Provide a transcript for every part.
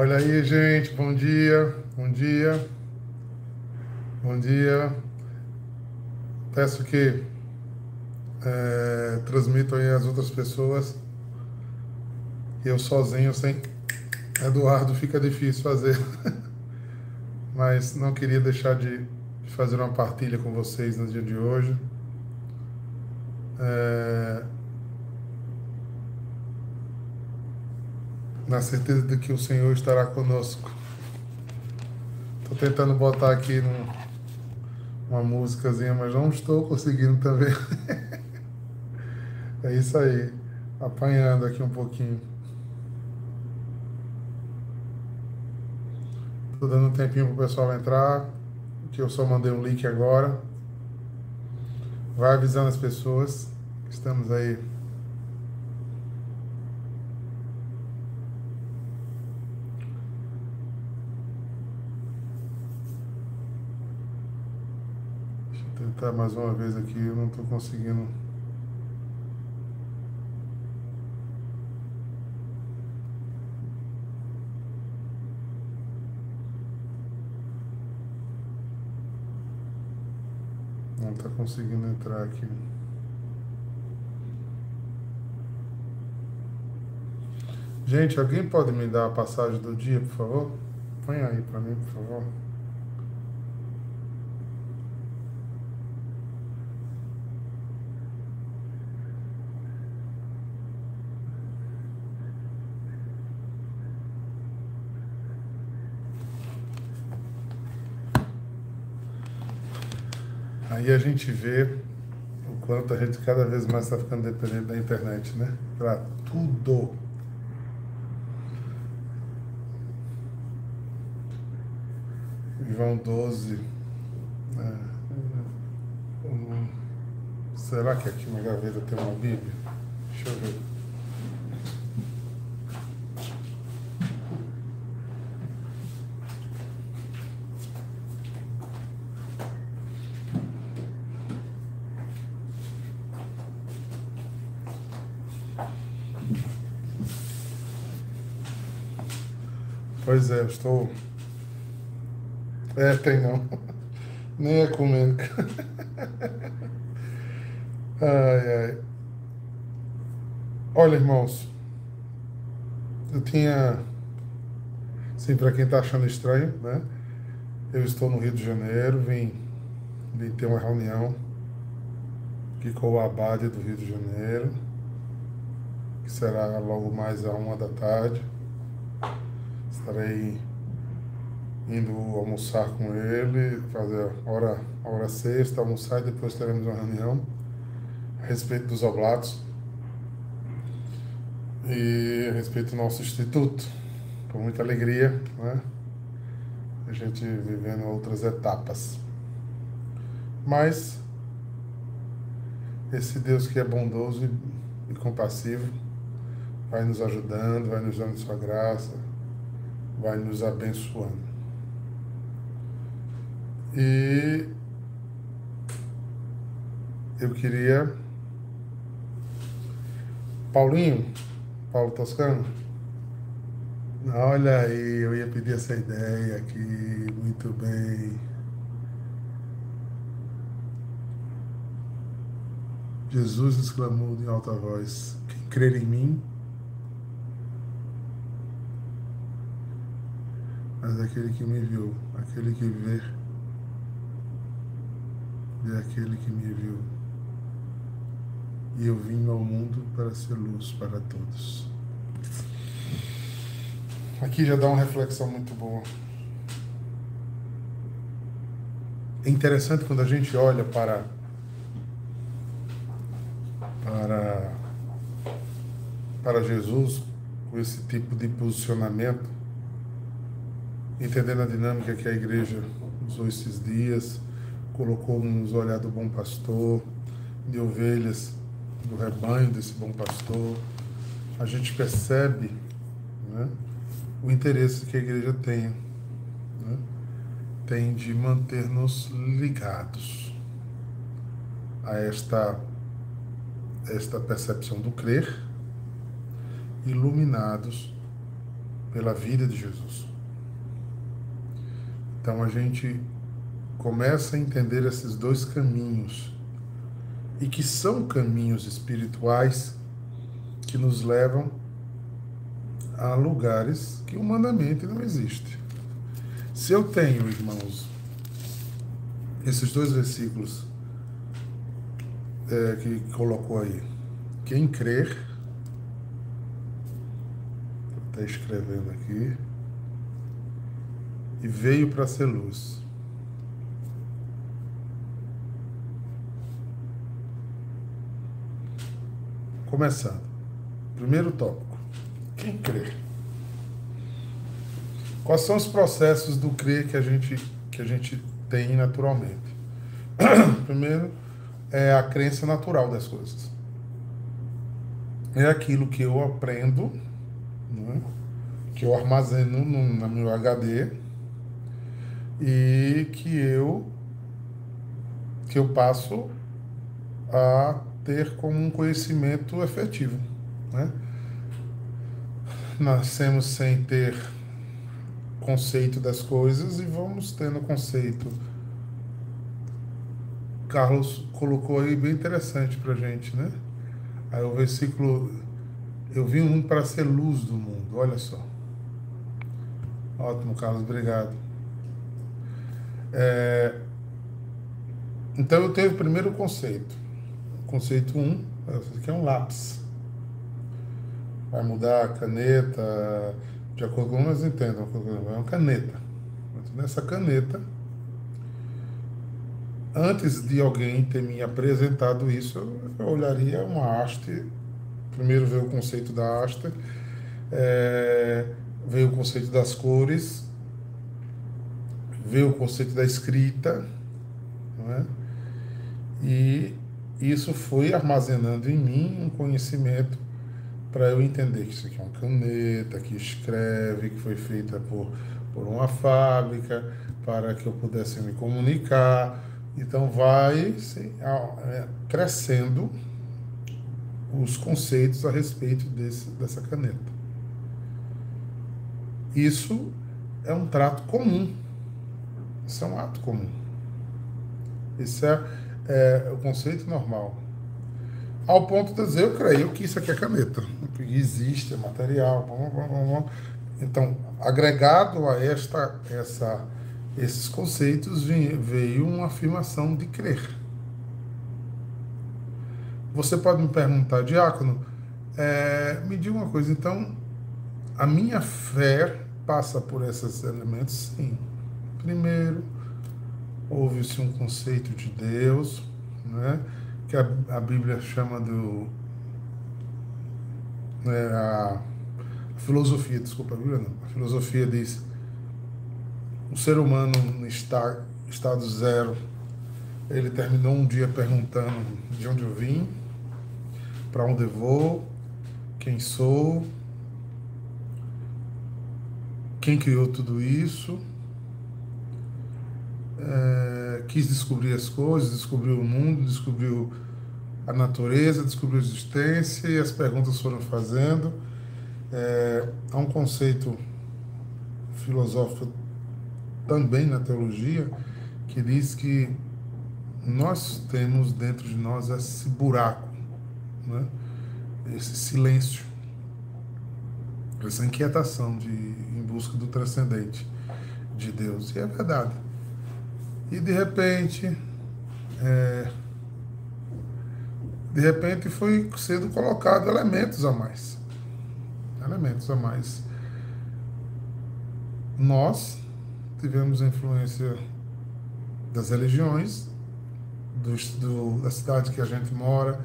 Olha aí, gente. Bom dia. Bom dia. Bom dia. Peço que é, transmitam aí as outras pessoas. Eu sozinho, sem Eduardo, fica difícil fazer. Mas não queria deixar de fazer uma partilha com vocês no dia de hoje. É, na certeza de que o Senhor estará conosco. Estou tentando botar aqui num, uma músicazinha, mas não estou conseguindo também. é isso aí, apanhando aqui um pouquinho. Estou dando um tempinho para o pessoal entrar, que eu só mandei um link agora. Vai avisando as pessoas. Estamos aí tentar mais uma vez aqui, eu não estou conseguindo. Não está conseguindo entrar aqui. Gente, alguém pode me dar a passagem do dia, por favor? Põe aí para mim, por favor. Aí a gente vê o quanto a gente cada vez mais está ficando dependente da internet, né? Para tudo. João 12. Né? será que aqui na gaveta tem uma Bíblia? Deixa eu ver. Pois é, estou. É, tem não. Nem é comendo. ai, ai. Olha, irmãos. Eu tinha. Sim, para quem está achando estranho, né? Eu estou no Rio de Janeiro, vim, vim ter uma reunião aqui com o Abade do Rio de Janeiro, que será logo mais a uma da tarde. Estarei indo almoçar com ele, fazer hora, hora sexta, almoçar e depois teremos uma reunião a respeito dos oblatos e a respeito do nosso instituto. Com muita alegria, né? A gente vivendo outras etapas. Mas esse Deus que é bondoso e compassivo vai nos ajudando, vai nos dando sua graça, vai nos abençoando. E eu queria. Paulinho, Paulo Toscano, olha aí, eu ia pedir essa ideia aqui, muito bem. Jesus exclamou em alta voz: Quem crer em mim, mas aquele que me viu, aquele que vê, vê aquele que me viu. E eu vim ao mundo para ser luz para todos. Aqui já dá uma reflexão muito boa. É interessante quando a gente olha para para para Jesus com esse tipo de posicionamento entendendo a dinâmica que a igreja usou esses dias, colocou nos olhar do bom pastor, de ovelhas do rebanho desse bom pastor, a gente percebe né, o interesse que a igreja tem, né, tem de manter-nos ligados a esta, esta percepção do crer, iluminados pela vida de Jesus. Então a gente começa a entender esses dois caminhos e que são caminhos espirituais que nos levam a lugares que humanamente não existe. Se eu tenho, irmãos, esses dois versículos é, que colocou aí, quem crer, está escrevendo aqui, e veio para ser luz. Começando. Primeiro tópico. Quem crê? Quais são os processos do crer que a gente, que a gente tem naturalmente? Primeiro, é a crença natural das coisas. É aquilo que eu aprendo, né? que eu armazeno no, no meu HD e que eu que eu passo a ter como um conhecimento efetivo. Né? Nascemos sem ter conceito das coisas e vamos tendo conceito. Carlos colocou aí bem interessante para gente, né? Aí o versículo, eu vim para ser luz do mundo, olha só. Ótimo, Carlos, obrigado. É, então eu tenho o primeiro conceito. Conceito 1, um, esse aqui é um lápis. Vai mudar a caneta, de acordo com nós entendam, é uma caneta. Nessa caneta, antes de alguém ter me apresentado isso, eu olharia uma haste. Primeiro veio o conceito da haste, é, veio o conceito das cores, veio o conceito da escrita, é? e isso foi armazenando em mim um conhecimento para eu entender que isso aqui é uma caneta, que escreve, que foi feita por, por uma fábrica, para que eu pudesse me comunicar. Então vai sim, é, crescendo os conceitos a respeito desse, dessa caneta. Isso é um trato comum isso é um ato comum. Isso é, é o conceito normal. Ao ponto de dizer, eu creio que isso aqui é caneta. Existe, é material. Blá, blá, blá, então, agregado a esta, essa, esses conceitos, veio uma afirmação de crer. Você pode me perguntar, diácono, é, me diga uma coisa, então, a minha fé passa por esses elementos? Sim. Primeiro, houve-se um conceito de Deus, né, que a, a Bíblia chama do. Né, a, a filosofia, desculpa, a Bíblia não. A filosofia diz: o ser humano está estado zero. Ele terminou um dia perguntando de onde eu vim, para onde eu vou, quem sou, quem criou tudo isso é, quis descobrir as coisas, descobriu o mundo, descobriu a natureza, descobriu a existência e as perguntas foram fazendo. É, há um conceito filosófico também na teologia que diz que nós temos dentro de nós esse buraco, né? esse silêncio, essa inquietação de, em busca do transcendente de Deus. E é verdade. E de repente, é, de repente foi sendo colocado elementos a mais. Elementos a mais. Nós tivemos influência das religiões, do, do, da cidade que a gente mora,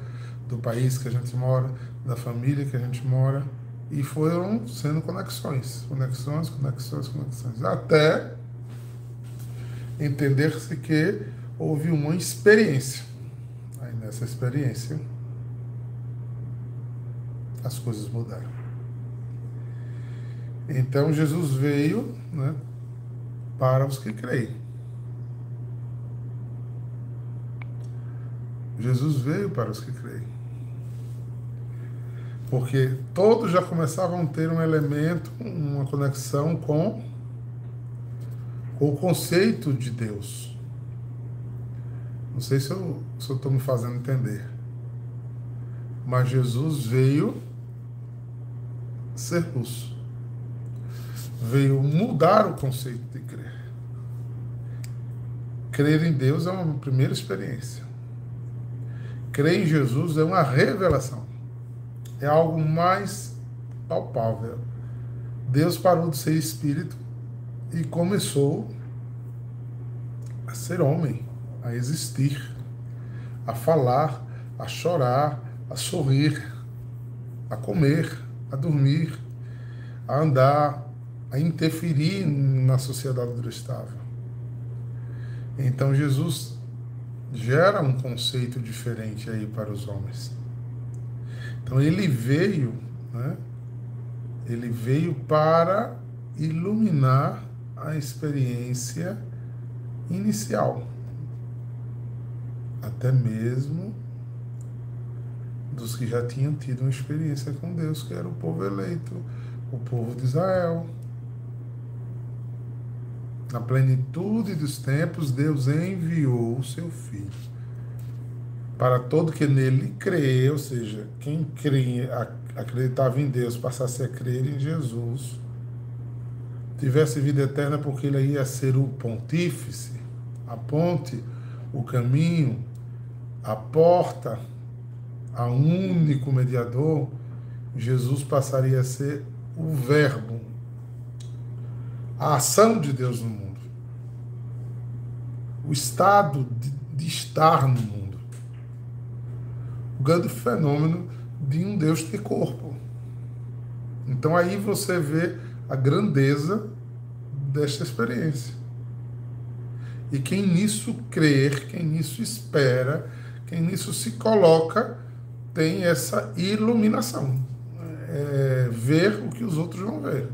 do país que a gente mora, da família que a gente mora, e foram sendo conexões, conexões, conexões, conexões, até entender-se que houve uma experiência. Aí nessa experiência, as coisas mudaram. Então Jesus veio né, para os que creem. Jesus veio para os que creem. Porque todos já começavam a ter um elemento, uma conexão com, o conceito de Deus. Não sei se eu estou me fazendo entender. Mas Jesus veio ser luz. Veio mudar o conceito de crer. Crer em Deus é uma primeira experiência. Crer em Jesus é uma revelação. É algo mais palpável. Deus parou de ser espírito e começou a ser homem, a existir, a falar, a chorar, a sorrir, a comer, a dormir, a andar, a interferir na sociedade ele estava. Então Jesus gera um conceito diferente aí para os homens. Então ele veio, né? Ele veio para iluminar a experiência inicial, até mesmo dos que já tinham tido uma experiência com Deus, que era o povo eleito, o povo de Israel. Na plenitude dos tempos, Deus enviou o seu Filho. Para todo que nele crê, ou seja, quem crê, acreditava em Deus, passasse a crer em Jesus, tivesse vida eterna, porque ele ia ser o pontífice, a ponte, o caminho, a porta, a único mediador, Jesus passaria a ser o Verbo, a ação de Deus no mundo, o estado de, de estar no mundo, o grande fenômeno de um Deus ter corpo. Então aí você vê a grandeza desta experiência. E quem nisso crer, quem nisso espera, quem nisso se coloca, tem essa iluminação. É, ver o que os outros vão ver.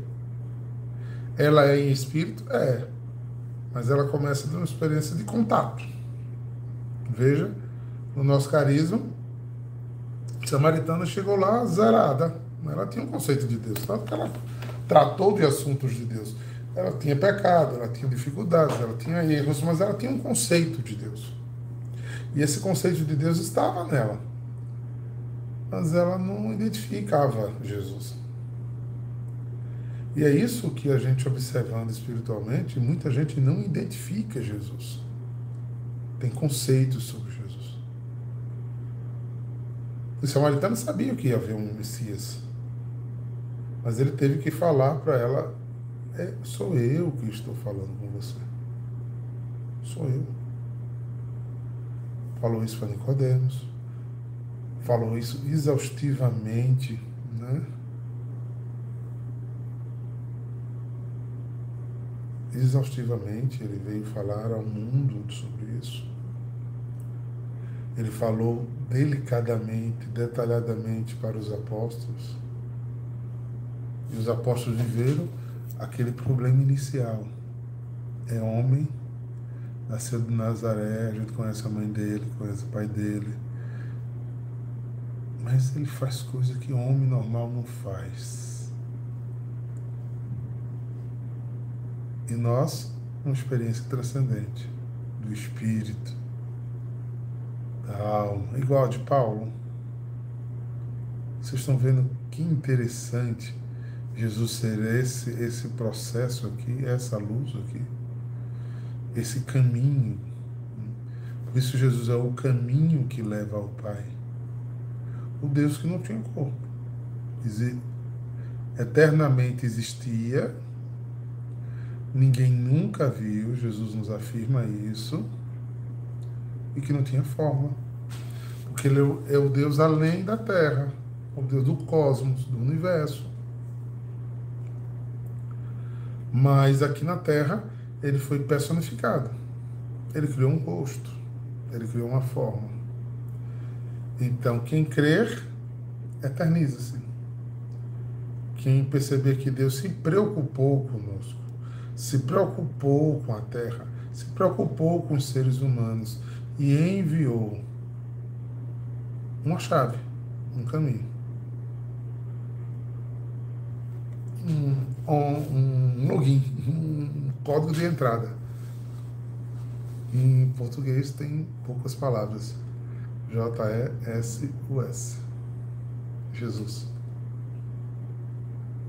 Ela é em espírito? É. Mas ela começa de uma experiência de contato. Veja, no nosso carisma, a samaritana chegou lá zerada. Ela tinha um conceito de Deus, tanto que ela tratou de assuntos de Deus. Ela tinha pecado, ela tinha dificuldades, ela tinha erros, mas ela tinha um conceito de Deus. E esse conceito de Deus estava nela. Mas ela não identificava Jesus. E é isso que a gente observando espiritualmente, muita gente não identifica Jesus. Tem conceitos sobre Jesus. O samaritano sabia que ia haver um Messias. Mas ele teve que falar para ela: é, sou eu que estou falando com você. Sou eu. Falou isso para Nicodemos. Falou isso exaustivamente, né? exaustivamente, ele veio falar ao mundo sobre isso. Ele falou delicadamente, detalhadamente para os apóstolos. E os apóstolos viveram aquele problema inicial. É homem, nasceu de Nazaré, a gente conhece a mãe dele, conhece o pai dele. Mas ele faz coisas que homem normal não faz E nós, uma experiência transcendente do espírito, da alma, igual a de Paulo. Vocês estão vendo que interessante Jesus ser esse, esse processo aqui, essa luz aqui, esse caminho. Por isso Jesus é o caminho que leva ao Pai. O Deus que não tinha corpo. Eternamente existia, ninguém nunca viu, Jesus nos afirma isso, e que não tinha forma. Porque ele é o Deus além da terra, o Deus do cosmos, do universo. Mas aqui na terra, ele foi personificado. Ele criou um rosto, ele criou uma forma. Então, quem crer, eterniza-se. Quem perceber que Deus se preocupou conosco, se preocupou com a terra, se preocupou com os seres humanos e enviou uma chave, um caminho. um, um, um login, um código de entrada. Em português tem poucas palavras. J-E-S-U-S. Jesus.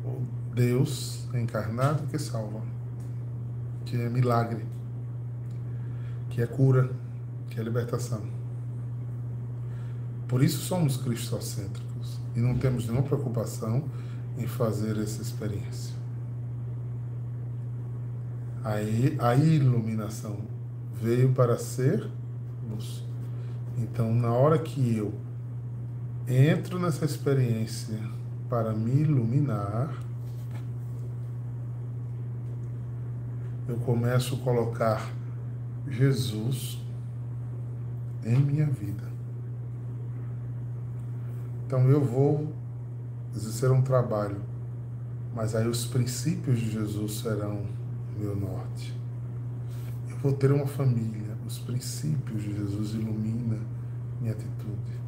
O Deus encarnado que salva. Que é milagre. Que é cura. Que é libertação. Por isso somos cristocêntricos. E não temos nenhuma preocupação em fazer essa experiência. Aí a iluminação veio para ser luz. Então, na hora que eu entro nessa experiência para me iluminar, eu começo a colocar Jesus em minha vida. Então eu vou exercer um trabalho, mas aí os princípios de Jesus serão meu norte. Eu vou ter uma família, os princípios de Jesus ilumina minha atitude.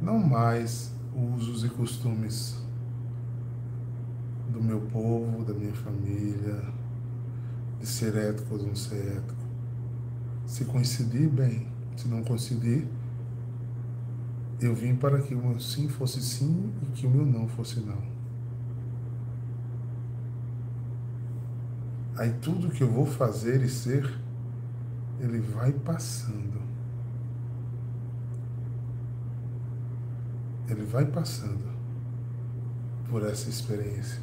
Não mais usos e costumes do meu povo, da minha família, de ser ético ou não ser ético. Se coincidir, bem. Se não coincidir, eu vim para que o meu sim fosse sim e que o meu não fosse não. Aí tudo que eu vou fazer e ser, ele vai passando. Ele vai passando por essa experiência.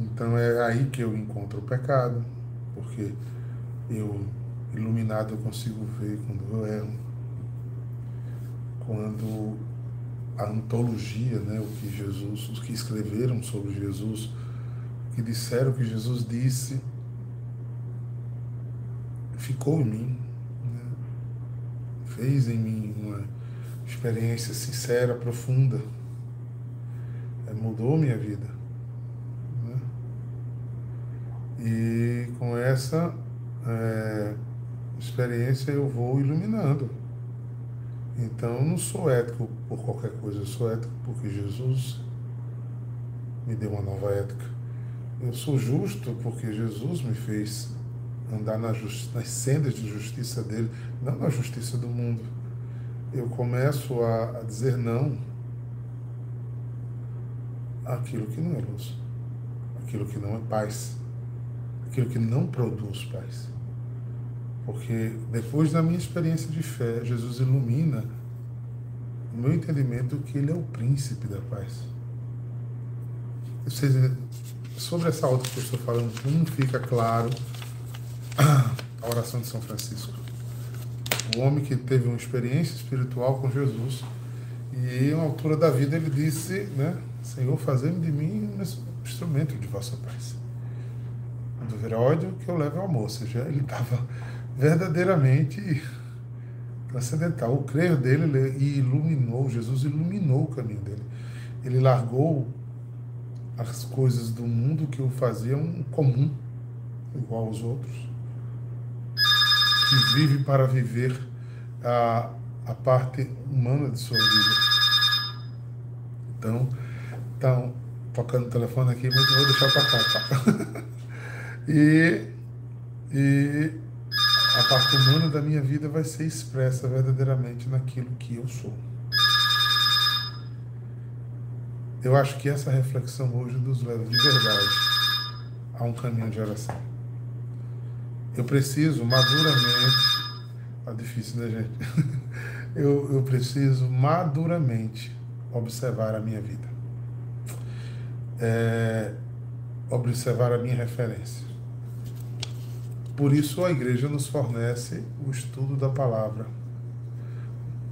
Então é aí que eu encontro o pecado, porque eu, iluminado, eu consigo ver quando eu erro quando a antologia, né, o que Jesus, os que escreveram sobre Jesus, que disseram que Jesus disse, ficou em mim, né, fez em mim uma experiência sincera, profunda, é, mudou minha vida. Né? E com essa é, experiência eu vou iluminando então eu não sou ético por qualquer coisa, eu sou ético porque Jesus me deu uma nova ética. Eu sou justo porque Jesus me fez andar nas, nas sendas de justiça dele, não na justiça do mundo. Eu começo a, a dizer não àquilo que não é luz, aquilo que não é paz, aquilo que não produz paz. Porque depois da minha experiência de fé, Jesus ilumina o meu entendimento que Ele é o príncipe da paz. Seja, sobre essa outra que eu estou falando, não fica claro a oração de São Francisco. O homem que teve uma experiência espiritual com Jesus e, em altura da vida, ele disse, né, Senhor, fazendo de mim um instrumento de vossa paz. Do ver ódio que eu levo ao amor. Ou seja, ele estava verdadeiramente transcendental. O crer dele ele iluminou, Jesus iluminou o caminho dele. Ele largou as coisas do mundo que o faziam comum, igual aos outros, que vive para viver a, a parte humana de sua vida. Então, então tocando o telefone aqui, mas vou deixar para cá, tá? e, e a parte humana da minha vida vai ser expressa verdadeiramente naquilo que eu sou. Eu acho que essa reflexão hoje nos leva de verdade a um caminho de oração. Eu preciso maduramente. Tá difícil, né, gente? Eu, eu preciso maduramente observar a minha vida. É, observar a minha referência. Por isso a igreja nos fornece o estudo da palavra.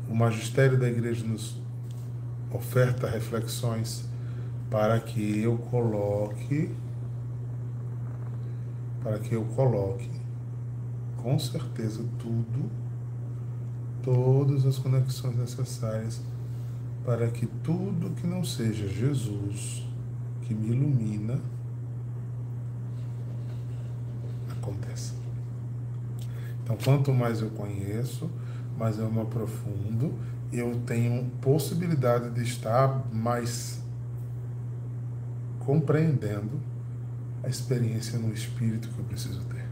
O magistério da igreja nos oferta reflexões para que eu coloque para que eu coloque com certeza tudo todas as conexões necessárias para que tudo que não seja Jesus que me ilumina aconteça. Então, quanto mais eu conheço, mais eu me aprofundo, eu tenho possibilidade de estar mais compreendendo a experiência no espírito que eu preciso ter.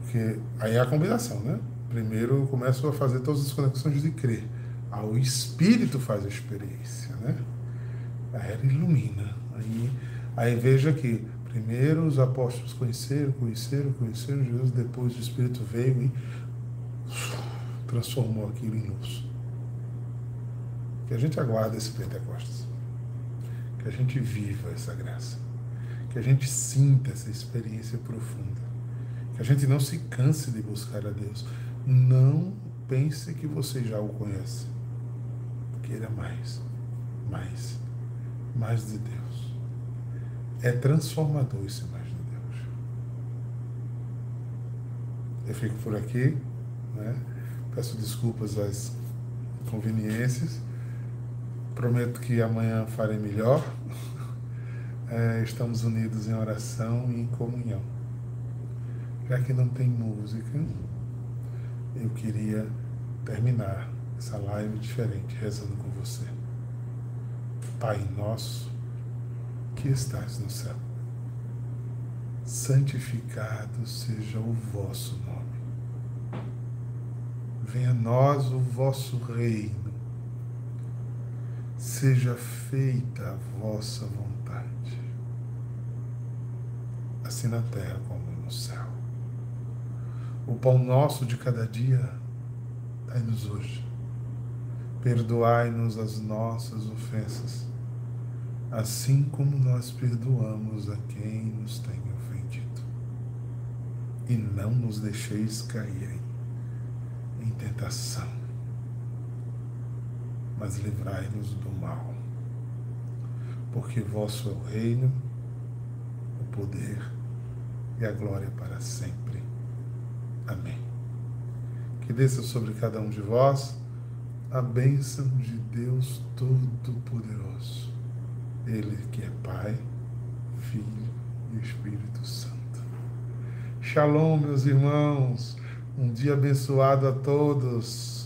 Porque aí é a combinação, né? Primeiro eu começo a fazer todas as conexões de crer. Aí o espírito faz a experiência, né? Aí ele ilumina. Aí, aí veja que primeiro os apóstolos conheceram, conheceram, conheceram Jesus, depois o Espírito veio e transformou aquilo em luz. Que a gente aguarde esse Pentecostes. Que a gente viva essa graça. Que a gente sinta essa experiência profunda. Que a gente não se canse de buscar a Deus. Não pense que você já o conhece. Queira mais, mais, mais de Deus. É transformador esse mais de Deus. Eu fico por aqui, né? Peço desculpas às inconveniências. Prometo que amanhã farei melhor. É, estamos unidos em oração e em comunhão. Já que não tem música, eu queria terminar essa live diferente, rezando com você. Pai nosso, que estás no céu, santificado seja o vosso nome. Venha a nós o vosso reino. Seja feita a vossa vontade, assim na terra como no céu. O pão nosso de cada dia, dai-nos hoje. Perdoai-nos as nossas ofensas, assim como nós perdoamos a quem nos tem ofendido. E não nos deixeis cair em tentação, mas livrai-nos do mal. Porque vosso é o reino, o poder e a glória para sempre. Amém. Que desça sobre cada um de vós a bênção de Deus Todo-Poderoso. Ele que é Pai, Filho e Espírito Santo. Shalom, meus irmãos. Um dia abençoado a todos.